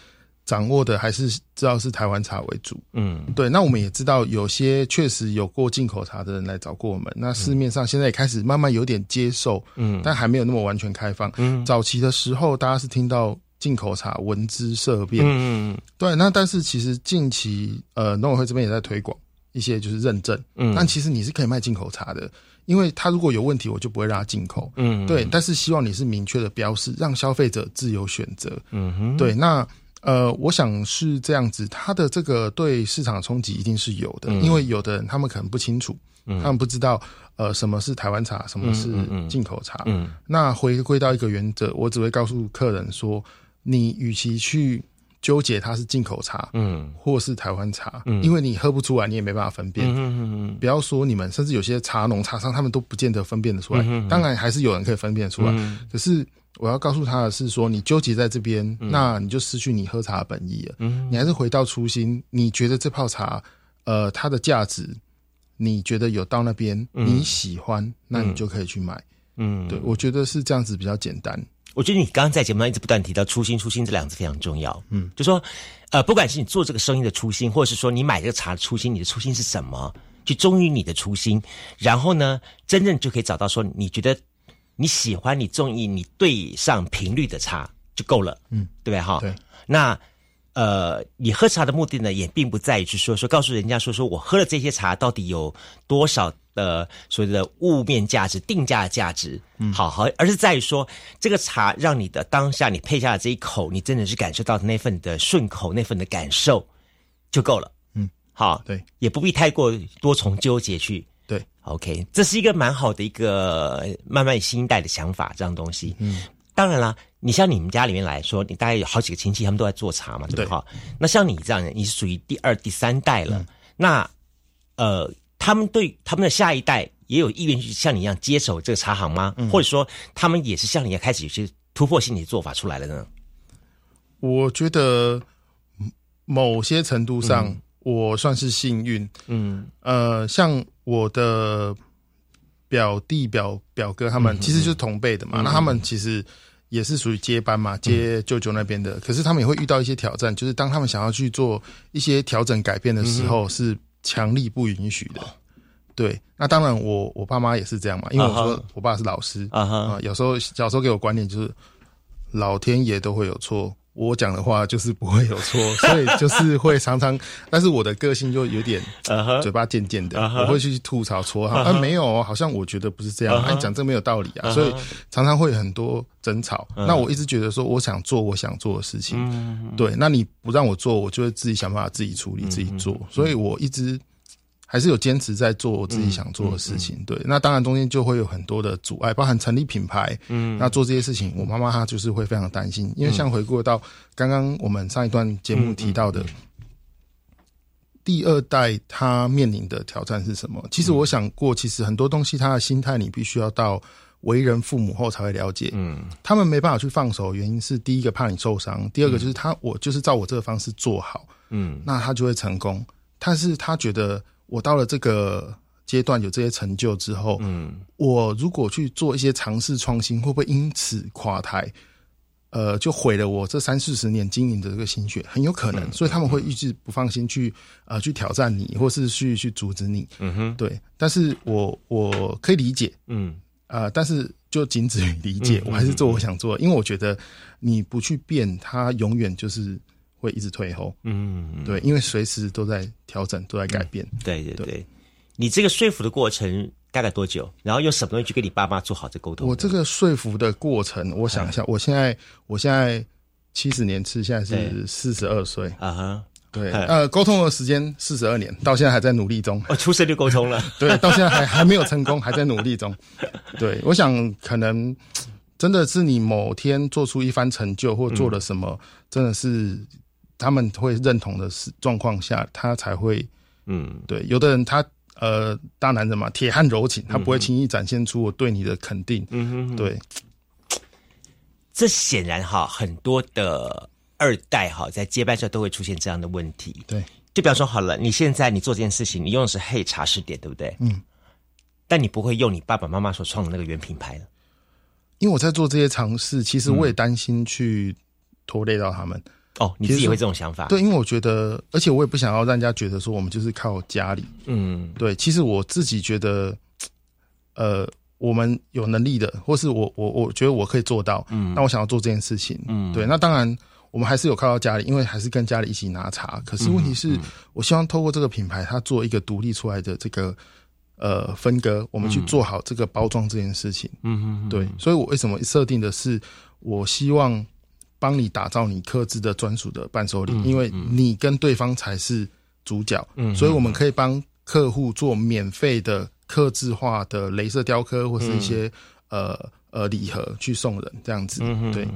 掌握的还是知道是台湾茶为主，嗯，对。那我们也知道有些确实有过进口茶的人来找过我们。那市面上现在也开始慢慢有点接受，嗯，但还没有那么完全开放。嗯，早期的时候大家是听到进口茶闻之色变，嗯，对。那但是其实近期呃农委会这边也在推广一些就是认证，嗯，但其实你是可以卖进口茶的，因为它如果有问题，我就不会让它进口，嗯，对。但是希望你是明确的标示，让消费者自由选择，嗯哼，对。那呃，我想是这样子，它的这个对市场冲击一定是有的，因为有的人他们可能不清楚，他们不知道呃什么是台湾茶，什么是进口茶。那回归到一个原则，我只会告诉客人说，你与其去纠结它是进口茶，嗯，或是台湾茶，嗯，因为你喝不出来，你也没办法分辨。嗯嗯嗯，不要说你们，甚至有些茶农、茶商，他们都不见得分辨得出来。当然，还是有人可以分辨出来，可是。我要告诉他的是说，你纠结在这边，那你就失去你喝茶的本意了。嗯，你还是回到初心。你觉得这泡茶，呃，它的价值，你觉得有到那边，你喜欢，那你就可以去买。嗯，对，我觉得是这样子比较简单。我觉得你刚刚在节目上一直不断提到“初心”，“初心”这两个字非常重要。嗯，就说，呃，不管是你做这个生意的初心，或者是说你买这个茶的初心，你的初心是什么？去忠于你的初心，然后呢，真正就可以找到说你觉得。你喜欢你中意你对上频率的茶就够了，嗯，对不对哈？对。那呃，你喝茶的目的呢，也并不在于去说说告诉人家说说我喝了这些茶到底有多少的所谓的物面价值、定价价值，嗯，好好，而是在于说这个茶让你的当下你配下的这一口，你真的是感受到那份的顺口那份的感受就够了，嗯，好，对，也不必太过多重纠结去。对，OK，这是一个蛮好的一个慢慢新一代的想法，这样东西。嗯，当然啦，你像你们家里面来说，你大概有好几个亲戚，他们都在做茶嘛，对不对？那像你这样，你是属于第二、第三代了。那呃，他们对他们的下一代也有意愿去像你一样接手这个茶行吗？或者说，他们也是像你一样开始有些突破性的做法出来了呢？我觉得某些程度上，我算是幸运。嗯呃，像我的表弟、表表哥他们，其实就是同辈的嘛。那他们其实也是属于接班嘛，接舅舅那边的。可是他们也会遇到一些挑战，就是当他们想要去做一些调整、改变的时候，是强力不允许的。对，那当然我我爸妈也是这样嘛，因为我说我爸是老师啊，有时候小时候给我观念就是老天爷都会有错，我讲的话就是不会有错，所以就是会常常，但是我的个性就有点嘴巴贱贱的，我会去吐槽戳他，啊哈啊没有哦，好像我觉得不是这样，你讲这没有道理啊，所以常常会有很多争吵。嗯。那我一直觉得说，我想做我想做的事情，嗯。对，那你不让我做，我就会自己想办法自己处理、自己做，嗯所以我一直还是有坚持在做我自己想做的事情。嗯对，那当然中间就会有很多的阻碍，包含成立品牌，嗯，那做这些事情，我妈妈她就是会非常担心，因为像回顾到刚刚我们上一段节目提到的。第二代他面临的挑战是什么？其实我想过，其实很多东西他的心态，你必须要到为人父母后才会了解。嗯他们没办法去放手，原因是第一个怕你受伤，第二个就是他我就是照我这个方式做好，嗯那他就会成功。但是他觉得我到了这个阶段有这些成就之后，嗯。我如果去做一些尝试创新，会不会因此垮台？呃，就毁了我这三四十年经营的这个心血，很有可能，所以他们会一直不放心去呃去挑战你，或是去去阻止你。嗯哼。对，但是我我可以理解，嗯。呃，但是就仅止于理解，嗯我还是做我想做的，因为我觉得你不去变，它永远就是会一直退后。嗯，对，因为随时都在调整，都在改变。对对对对，你这个说服的过程大概多久？然后用什么东西去跟你爸妈做好这沟通？我这个说服的过程，我想一下，我现在我现在七十年次，现在是四十二岁，啊哈，对，哎呃，沟通的时间四十二年，到现在还在努力中。我出生就沟通了。对，到现在还还没有成功，还在努力中。对，我想可能真的是你某天做出一番成就，或做了什么，真的是他们会认同的是状况下，他才会嗯对。有的人他呃大男人嘛，铁汉柔情，他不会轻易展现出我对你的肯定。嗯哼，对，这显然哈，很多的二代哈，在接班时候都会出现这样的问题。对，就比方说好了，你现在你做这件事情，你用的是黑茶试点，对不对？嗯。但你不会用你爸爸妈妈所创的那个原品牌了。因为我在做这些尝试，其实我也担心去拖累到他们。哦，你自己会这种想法？对，因为我觉得，而且我也不想要让人家觉得说我们就是靠家里。嗯对，其实我自己觉得，呃，我们有能力的，或是我我我觉得我可以做到，嗯那我想要做这件事情，嗯对，那当然我们还是有靠到家里，因为还是跟家里一起拿茶。可是问题嗯是，我希望透过这个品牌，它做一个独立出来的这个呃分割，我们去做好这个包装这件事情。嗯嗯，对，所以我为什么设定的是，我希望帮你打造你克制的专属的伴手礼，因为你跟对方才是主角，嗯所以我们可以帮客户做免费的克制化的镭射雕刻或是一些、呃呃礼盒去送人这样子。嗯对，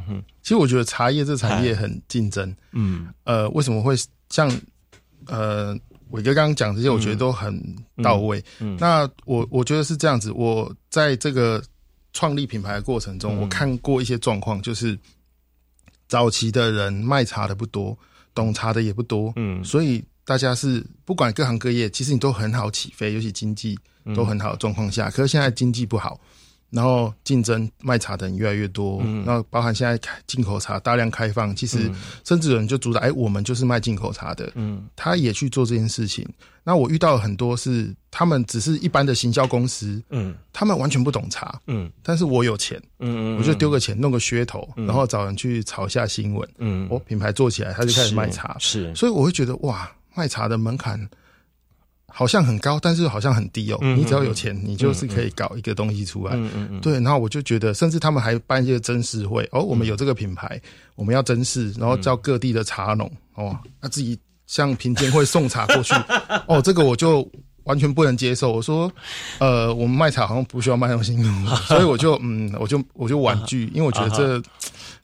其实我觉得茶叶这产业很竞争，嗯。呃，为什么会像呃伟哥刚刚讲这些，我觉得都很到位。嗯。那我我觉得是这样子，我在这个创立品牌的过程中，嗯。我看过一些状况，就是早期的人卖茶的不多，懂茶的也不多，嗯所以大家是不管各行各业，其实你都很好起飞，尤其经济都很好的状况下，可是现在经济不好。然后竞争卖茶的人越来越多，嗯。然后包含现在开进口茶大量开放，其实甚至有人就主打，哎，我们就是卖进口茶的，嗯。他也去做这件事情。那我遇到了很多是他们只是一般的行销公司，嗯。他们完全不懂茶，嗯。但是我有钱，嗯我就丢个钱弄个噱头，然后找人去炒一下新闻，嗯。我品牌做起来，他就开始卖茶，是。所以我会觉得哇，卖茶的门槛好像很高，但是好像很低哦。嗯你只要有钱，你就是可以搞一个东西出来。嗯嗯嗯对，然后我就觉得，甚至他们还办一些真实会哦，我们有这个品牌，我们要珍视，然后叫各地的茶农哦，那自己向品鉴会送茶过去，哦，这个我就完全不能接受。我说，呃，我们卖茶好像不需要卖那么辛苦，所以我就嗯，我就我就婉拒，因为我觉得这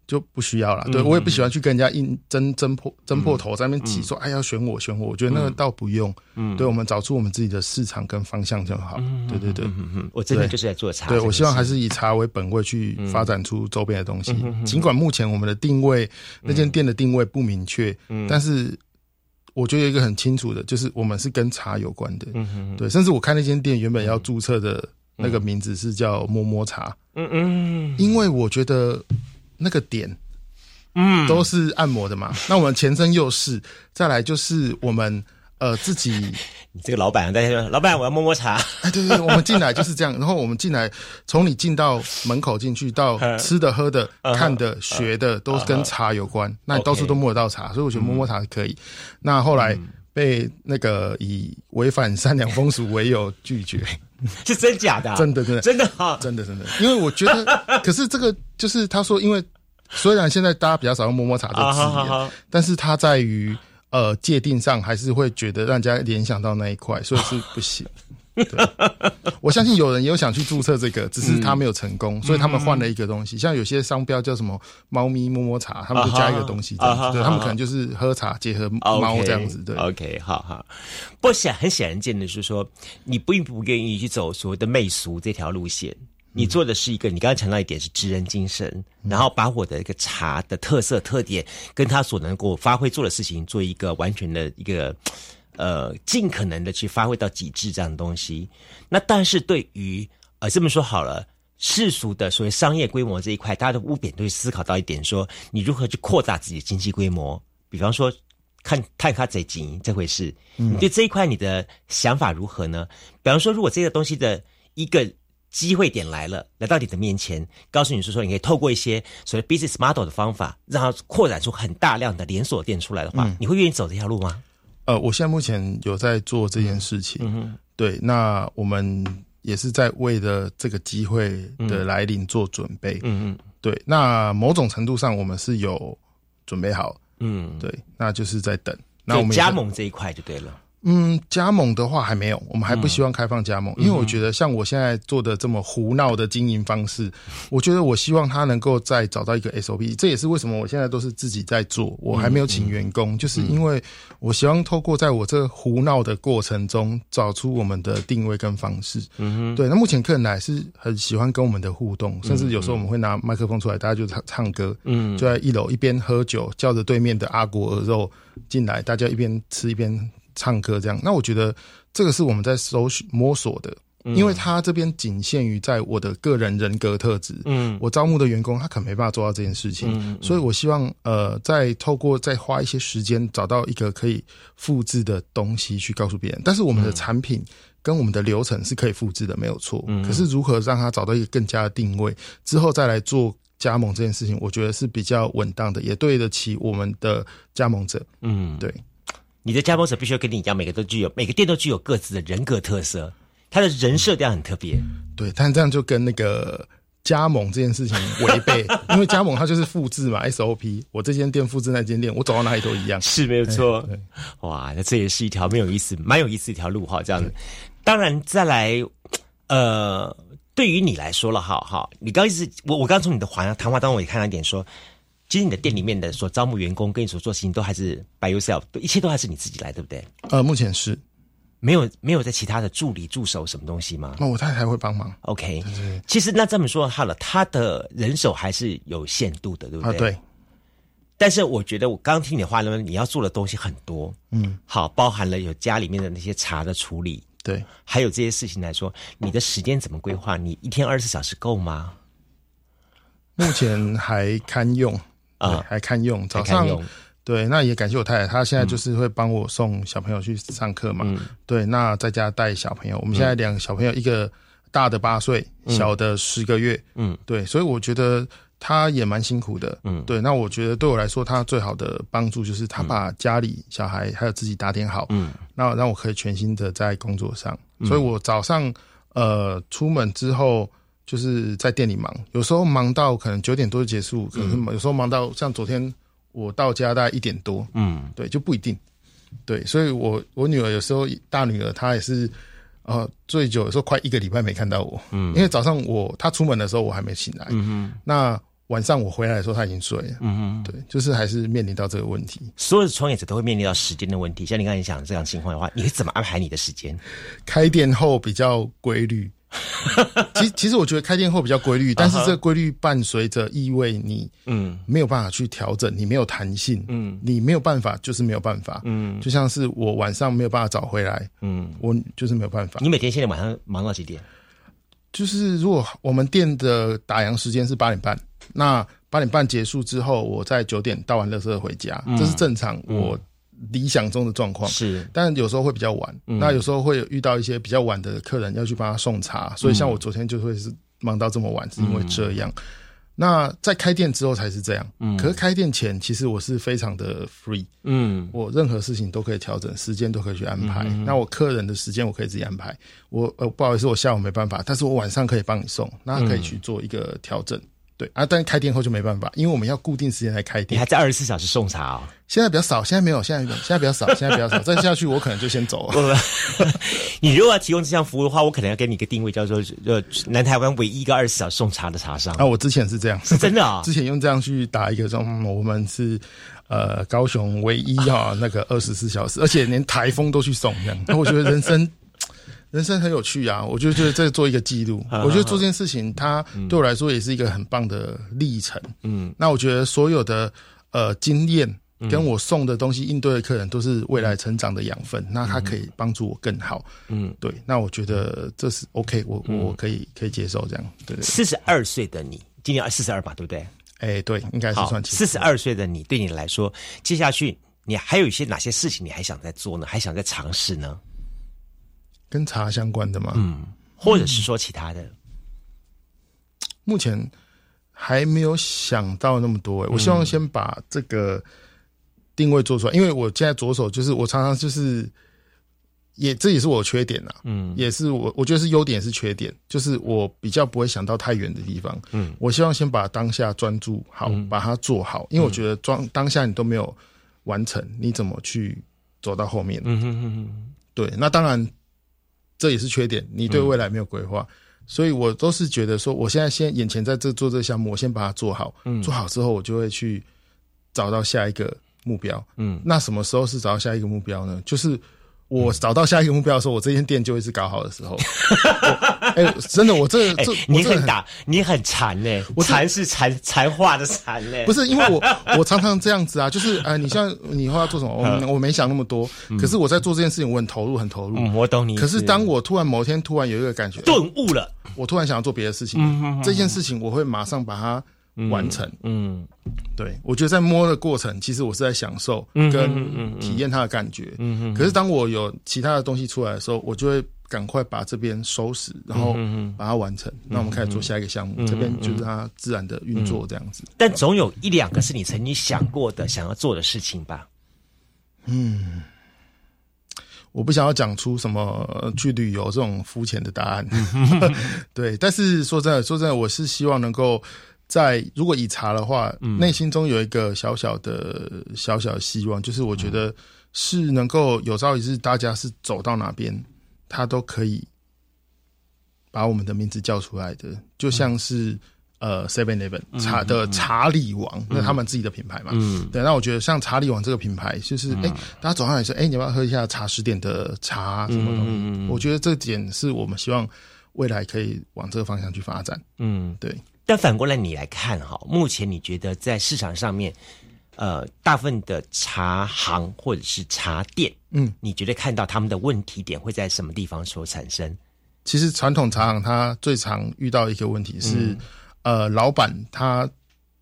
就不需要了。对我也不喜欢去跟人家硬争争破争破头，在那边挤说，哎，要选我选我。我觉得那个倒不用。嗯，对我们找出我们自己的市场跟方向就好。对对对，我真的就是在做茶。对我希望还是以茶为本位去发展出周边的东西。尽管目前我们的定位那间店的定位不明确，但是我觉得有一个很清楚的，就是我们是跟茶有关的。嗯对，甚至我看那间店原本要注册的。那个名字是叫摸摸茶，嗯嗯，因为我觉得那个点，嗯，都是按摩的嘛。那我们前身又是，再来就是我们呃自己，你这个老板，大家说老板我要摸摸茶，哎对对，我们进来就是这样。然后我们进来，从你进到门口进去，到 吃的、喝的、看的、学的，都跟茶有关。那你到处都摸得到茶，所以我觉得摸摸茶可以。那后来被那个以违反善良风俗为由拒绝。是真假的？真的，真的，真的哈，真的，真的。因为我觉得，可是这个就是他说，因为虽然现在大家比较少用摸摸茶这个字眼，但是它在于呃界定上还是会觉得让人家联想到那一块，所以是不行。我相信有人也有想去注册这个，只是他没有成功，所以他们换了一个东西。像有些商标叫什么“猫咪摸摸茶”，他们就加一个东西，对他们可能就是喝茶结合猫这样子。对，OK，好好。不过显很显然见的是说，你并不愿意去走所谓的媚俗这条路线，你做的是一个，你刚刚强调一点是知人精神，然后把我的一个茶的特色特点，跟他所能够发挥做的事情，做一个完全的一个。呃，尽可能的去发挥到极致这样的东西。那但是对于呃这么说好了，世俗的所谓商业规模这一块，大家的污点都会思考到一点：说你如何去扩大自己的经济规模。比方说，看看他贼经营这回事，你对这一块你的想法如何呢？比方说，如果这个东西的一个机会点来了，来到你的面前，告诉你说说，你可以透过一些所谓 business model 的方法，让它扩展出很大量的连锁店出来的话，你会愿意走这条路吗？呃，我现在目前有在做这件事情，对，那我们也是在为了这个机会的来临做准备，嗯嗯，对，那某种程度上我们是有准备好，嗯，对，那就是在等，那我们加盟这一块就对了。嗯，加盟的话还没有，我们还不希望开放加盟，因为我觉得像我现在做的这么胡闹的经营方式，我觉得我希望他能够再找到一个 SOP，这也是为什么我现在都是自己在做，我还没有请员工，就是因为我希望透过在我这胡闹的过程中找出我们的定位跟方式。嗯哼，对，那目前客人来是很喜欢跟我们的互动，甚至有时候我们会拿麦克风出来，大家就唱唱歌，嗯，就在一楼一边喝酒，叫着对面的阿国鹅肉进来，大家一边吃一边。唱歌这样，那我觉得这个是我们在搜寻摸索的，因为他这边仅限于在我的个人人格特质，嗯，我招募的员工他可能没办法做到这件事情，所以我希望呃，再透过再花一些时间找到一个可以复制的东西去告诉别人，但是我们的产品跟我们的流程是可以复制的，没有错，可是如何让他找到一个更加的定位之后再来做加盟这件事情，我觉得是比较稳当的，也对得起我们的加盟者，嗯，对。你的加盟者必须要跟你一样，每个都具有每个店都具有各自的人格特色，他的人设这样很特别。对，但这样就跟那个加盟这件事情违背，因为加盟它就是复制嘛，SOP。我这间店复制那间店，我走到哪里都一样，是没有错。哇，那这也是一条没有意思、蛮有意思一条路哈。这样子，当然再来，呃，对于你来说了，哈哈，你刚一直我我刚从你的话谈话当中，我也看到一点说。其实你的店里面的所招募员工跟你所做事情都还是 by yourself，一切都还是你自己来，对不对？呃，目前是没有没有在其他的助理助手什么东西吗？那我太太会帮忙。OK，其实那这么说好了，他的人手还是有限度的，对不对？啊，对。但是我觉得我刚刚听你话呢，你要做的东西很多，嗯，好，包含了有家里面的那些茶的处理，对，还有这些事情来说，你的时间怎么规划？你一天二十四小时够吗？目前还堪用。啊，还看用早上，对，那也感谢我太太，她现在就是会帮我送小朋友去上课嘛，对，那在家带小朋友，我们现在两个小朋友，一个大的八岁，小的十个月，嗯，对，所以我觉得他也蛮辛苦的，嗯，对，那我觉得对我来说，他最好的帮助就是他把家里小孩还有自己打点好，嗯，那让我可以全心的在工作上，所以我早上呃出门之后。就是在店里忙，有时候忙到可能九点多就结束，可能有时候忙到像昨天我到家大概一点多，嗯，对，就不一定，对，所以我我女儿有时候大女儿她也是，呃，最久有时候快一个礼拜没看到我，嗯，因为早上我她出门的时候我还没醒来，嗯哼，那。晚上我回来的时候她已经睡了。嗯嗯，对，就是还是面临到这个问题。所有的创业者都会面临到时间的问题。像你刚才讲这样情况的话，你会怎么安排你的时间？开店后比较规律。其其实我觉得开店后比较规律，但是这个规律伴随着意味你嗯没有办法去调整，你没有弹性，嗯，你没有办法就是没有办法，嗯，就像是我晚上没有办法找回来，嗯，我就是没有办法。你每天现在晚上忙到几点？就是如果我们店的打烊时间是八点半，那八点半结束之后，我在九点倒完垃圾回家，这是正常。我。理想中的状况是，但有时候会比较晚。那有时候会遇到一些比较晚的客人要去帮他送茶，所以像我昨天就会是忙到这么晚，是因为这样。那在开店之后才是这样。嗯，可是开店前其实我是非常的 free。嗯，我任何事情都可以调整，时间都可以去安排。那我客人的时间我可以自己安排。我呃不好意思，我下午没办法，但是我晚上可以帮你送，那可以去做一个调整。对啊，但是开店后就没办法，因为我们要固定时间来开店。你还在二十四小时送茶哦？现在比较少，现在没有，现在现在比较少，现在比较少。再下去我可能就先走了。你如果要提供这项服务的话，我可能要给你一个定位，叫做呃南台湾唯一一个二十四小时送茶的茶商。啊，我之前是这样，是 真的啊。之前用这样去打一个说，我们是呃高雄唯一啊那个二十四小时，而且连台风都去送这样。我觉得人生。人生很有趣啊！我就觉得在做一个记录。我觉得做这件事情，它对我来说也是一个很棒的历程。嗯，那我觉得所有的呃经验跟我送的东西应对的客人，都是未来成长的养分。那他可以帮助我更好。嗯，对。那我觉得这是 OK，我我可以可以接受这样。对，四十二岁的你，今年四十二吧，对不对？哎，对，应该是算四十二岁的你，对你来说，接下去你还有一些哪些事情你还想再做呢？还想再尝试呢？跟茶相关的吗？嗯，或者是说其他的，目前还没有想到那么多。我希望先把这个定位做出来，因为我现在左手就是我常常就是也这也是我缺点呐，嗯，也是我我觉得是优点是缺点，就是我比较不会想到太远的地方。嗯，我希望先把当下专注好，把它做好，因为我觉得装当下你都没有完成，你怎么去走到后面？嗯哼哼哼，对，那当然。这也是缺点，你对未来没有规划，所以我都是觉得说，我现在先眼前在这做这个项目，我先把它做好，做好之后，我就会去找到下一个目标。嗯，那什么时候是找到下一个目标呢？就是。我找到下一个目标的时候，我这间店就会是搞好的时候。哎，真的，我这这你很打，你很馋呢。我馋是馋馋化的馋呢。不是因为我 我常常这样子啊，就是哎，你像你以后要做什么，我我没想那么多。可是我在做这件事情，我很投入，很投入。我懂你。可是当我突然某天突然有一个感觉，顿悟了，我突然想要做别的事情，这件事情我会马上把它。完成，嗯，对，我觉得在摸的过程，其实我是在享受跟体验它的感觉。嗯可是当我有其他的东西出来的时候，我就会赶快把这边收拾，然后把它完成。那我们开始做下一个项目，这边就是它自然的运作这样子。但总有一两个是你曾经想过的、想要做的事情吧？嗯，我不想要讲出什么去旅游这种肤浅的答案。对，但是说真的，说真的，我是希望能够。在如果以茶的话，内心中有一个小小的小小的希望，就是我觉得是能够有朝一日，大家是走到哪边，他都可以把我们的名字叫出来的，就像是呃 Seven Eleven 茶的茶里王，那他们自己的品牌嘛。嗯，对。那我觉得像茶里王这个品牌，就是哎，大家走上来说，哎，你要不要喝一下茶十点的茶什么东西？我觉得这点是我们希望未来可以往这个方向去发展。嗯，对。但反过来你来看哈，目前你觉得在市场上面，呃，大部分的茶行或者是茶店，嗯，你觉得看到他们的问题点会在什么地方所产生？其实传统茶行它最常遇到一个问题是，呃，老板他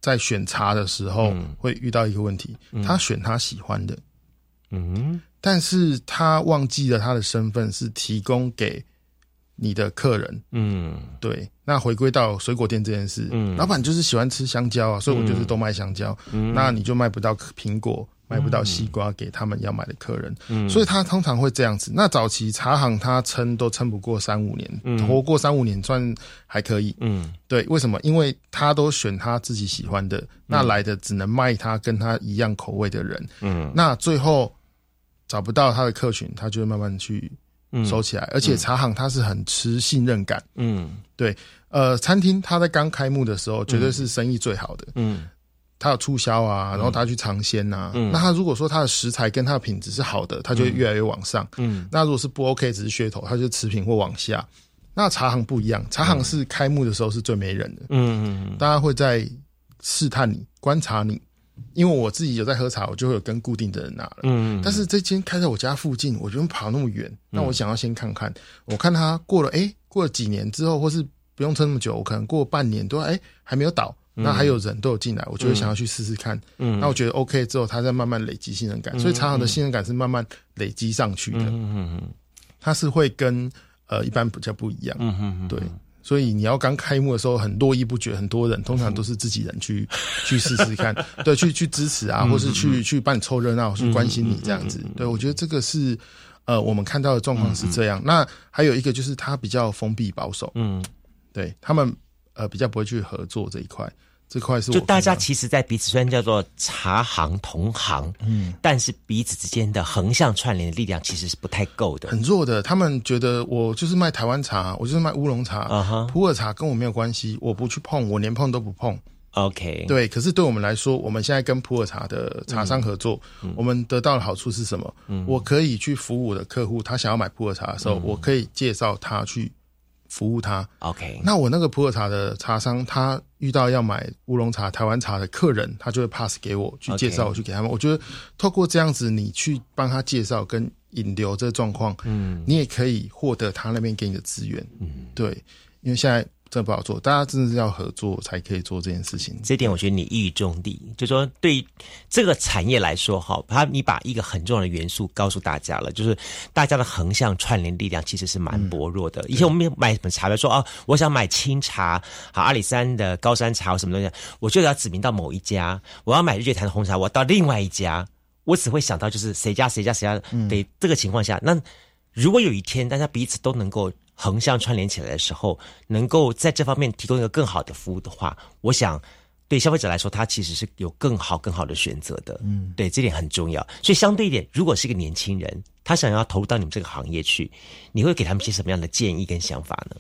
在选茶的时候会遇到一个问题，他选他喜欢的，嗯，但是他忘记了他的身份是提供给。你的客人，嗯，对，那回归到水果店这件事，嗯，老板就是喜欢吃香蕉啊，所以我就是都卖香蕉，嗯，那你就卖不到苹果，卖不到西瓜给他们要买的客人，嗯，所以他通常会这样子。那早期茶行他撑都撑不过三五年，嗯，活过三五年算还可以，嗯，对，为什么？因为他都选他自己喜欢的，那来的只能卖他跟他一样口味的人，嗯，那最后找不到他的客群，他就会慢慢去。收起来，而且茶行它是很吃信任感。嗯。对，呃，餐厅它在刚开幕的时候，绝对是生意最好的。嗯。它有促销啊，然后它去尝鲜呐、嗯。那它如果说它的食材跟它的品质是好的，它就会越来越往上。嗯。那如果是不 OK，只是噱头，它就持平或往下。那茶行不一样，茶行是开幕的时候是最没人的，嗯。大家会在试探你、观察你。因为我自己有在喝茶，我就会有跟固定的人拿了。嗯但是这间开在我家附近，我就跑那么远，那我想要先看看。我看他过了，哎、过了几年之后，或是不用撑那么久，我可能过半年都哎、还没有倒，那还有人都有进来，我就会想要去试试看。嗯那我觉得 OK 之后，他再慢慢累积信任感，所以茶行的信任感是慢慢累积上去的，嗯嗯它是会跟呃一般比较不一样。嗯嗯对，所以你要刚开幕的时候很络绎不绝，很多人通常都是自己人去 去试试看，对，去去支持啊，或是去去帮你凑热闹，去关心你这样子。对我觉得这个是呃我们看到的状况是这样。那还有一个就是他比较封闭保守，嗯，对他们呃比较不会去合作这一块，这块是我就大家其实，在彼此虽然叫做茶行同行，嗯，但是彼此之间的横向串联的力量其实是不太够的。很弱的，他们觉得我就是卖台湾茶，我就是卖乌龙茶，啊哈。普洱茶跟我没有关系，我不去碰，我连碰都不碰。OK，，对，可是对我们来说，我们现在跟普洱茶的茶商合作，我们得到的好处是什么？我可以去服务我的客户，他想要买普洱茶的时候，我可以介绍他去服务他。OK，那我那个普洱茶的茶商，他遇到要买乌龙茶、台湾茶的客人，他就会 pass 给我去介绍，我去给他们。我觉得透过这样子，你去帮他介绍跟引流这个状况，嗯你也可以获得他那边给你的资源。嗯，对，因为现在真的不好做，大家真的是要合作才可以做这件事情。这点我觉得你一语中的，就说对这个产业来说，哈，他你把一个很重要的元素告诉大家了，就是大家的横向串联力量其实是蛮薄弱的。以前我们买什么茶来说啊，我想买清茶，好阿里山的高山茶或什么东西，我就要指名到某一家；我要买日月潭的红茶，我到另外一家。我只会想到就是谁家谁家谁家，得这个情况下，那如果有一天大家彼此都能够横向串联起来的时候，能够在这方面提供一个更好的服务的话，我想对消费者来说，他其实是有更好更好的选择的。嗯，对，这点很重要。所以相对一点，如果是一个年轻人，他想要投入到你们这个行业去，你会给他们一些什么样的建议跟想法呢？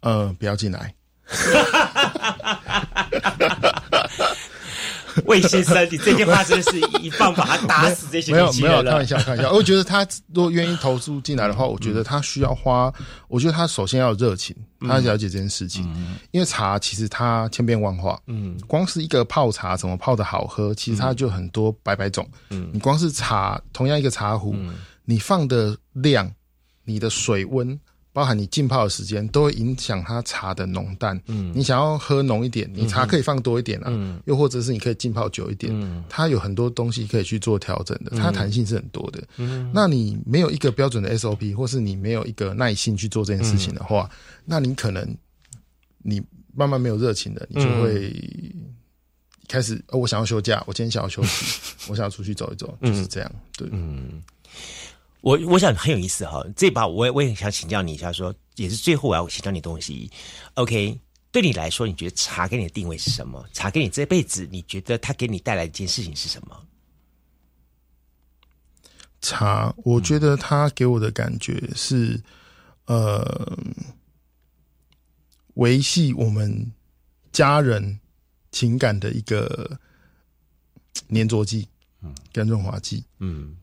呃，不要进来。魏先生，你这句话真的是一棒把他打死这些 没有没有开玩。笑开玩笑，我觉得他如果愿意投注进来的话，我觉得他需要花，我觉得他首先要有热情，他要了解这件事情，因为茶其实它千变万化，嗯，光是一个泡茶怎么泡的好喝，其实它就很多百百种，嗯，你光是茶同样一个茶壶，你放的量，你的水温。包含你浸泡的时间，都会影响它茶的浓淡。嗯，你想要喝浓一点，你茶可以放多一点啊。嗯，又或者是你可以浸泡久一点。嗯，它有很多东西可以去做调整的，它弹性是很多的。嗯，那你没有一个标准的 SOP，或是你没有一个耐心去做这件事情的话，那你可能你慢慢没有热情的，你就会开始哦，我想要休假，我今天想要休息，我想要出去走一走，就是这样。对，我我想很有意思哈，这把我也我也想请教你一下说也是最后我要请教你东西。OK，对你来说，你觉得茶给你的定位是什么？茶给你这辈子，你觉得它给你带来一件事情是什么？茶，我觉得它给我的感觉是，呃，维系我们家人情感的一个粘着剂，嗯跟润滑剂。嗯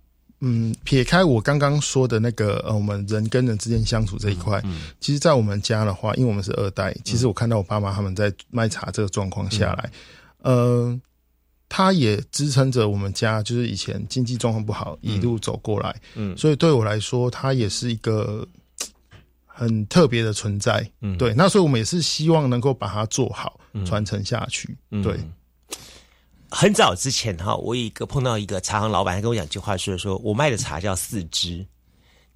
嗯，撇开我刚刚说的那个呃，我们人跟人之间相处这一块，嗯其实，在我们家的话，因为我们是二代，其实我看到我爸妈他们在卖茶这个状况下来，呃，他也支撑着我们家，就是以前经济状况不好，一路走过来，嗯。所以对我来说，他也是一个很特别的存在，嗯。对，那所以我们也是希望能够把它做好，传承下去，对，很早之前哈，我有一个碰到一个茶行老板，他跟我讲一句话，说说我卖的茶叫四知，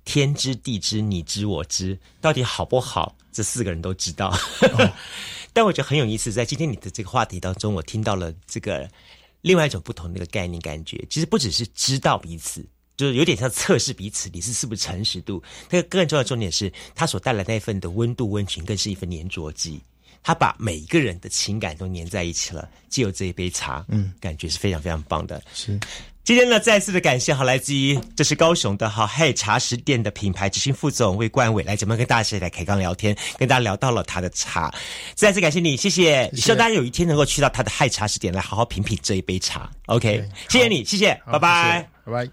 天知地知你知我知，到底好不好，这四个人都知道。但我觉得很有意思，在今天你的这个话题当中，我听到了这个另外一种不同的一个概念感觉，其实不只是知道彼此。就是有点像测试彼此，你是是不是诚实度？那个更重要的重点是，它所带来那一份的温度温情，更是一份粘着剂。它把每一个人的情感都粘在一起了，借由这一杯茶，嗯，感觉是非常非常棒的。是。今天呢，再次的感谢好来自于这是高雄的好嗨茶食店的品牌执行副总魏冠伟来节目跟大家一起来开刚聊天，跟大家聊到了他的茶，再次感谢你，谢谢，希望大家有一天能够去到他的嗨茶食店来好好品品这一杯茶。OK，谢谢你，谢谢，拜拜，拜拜。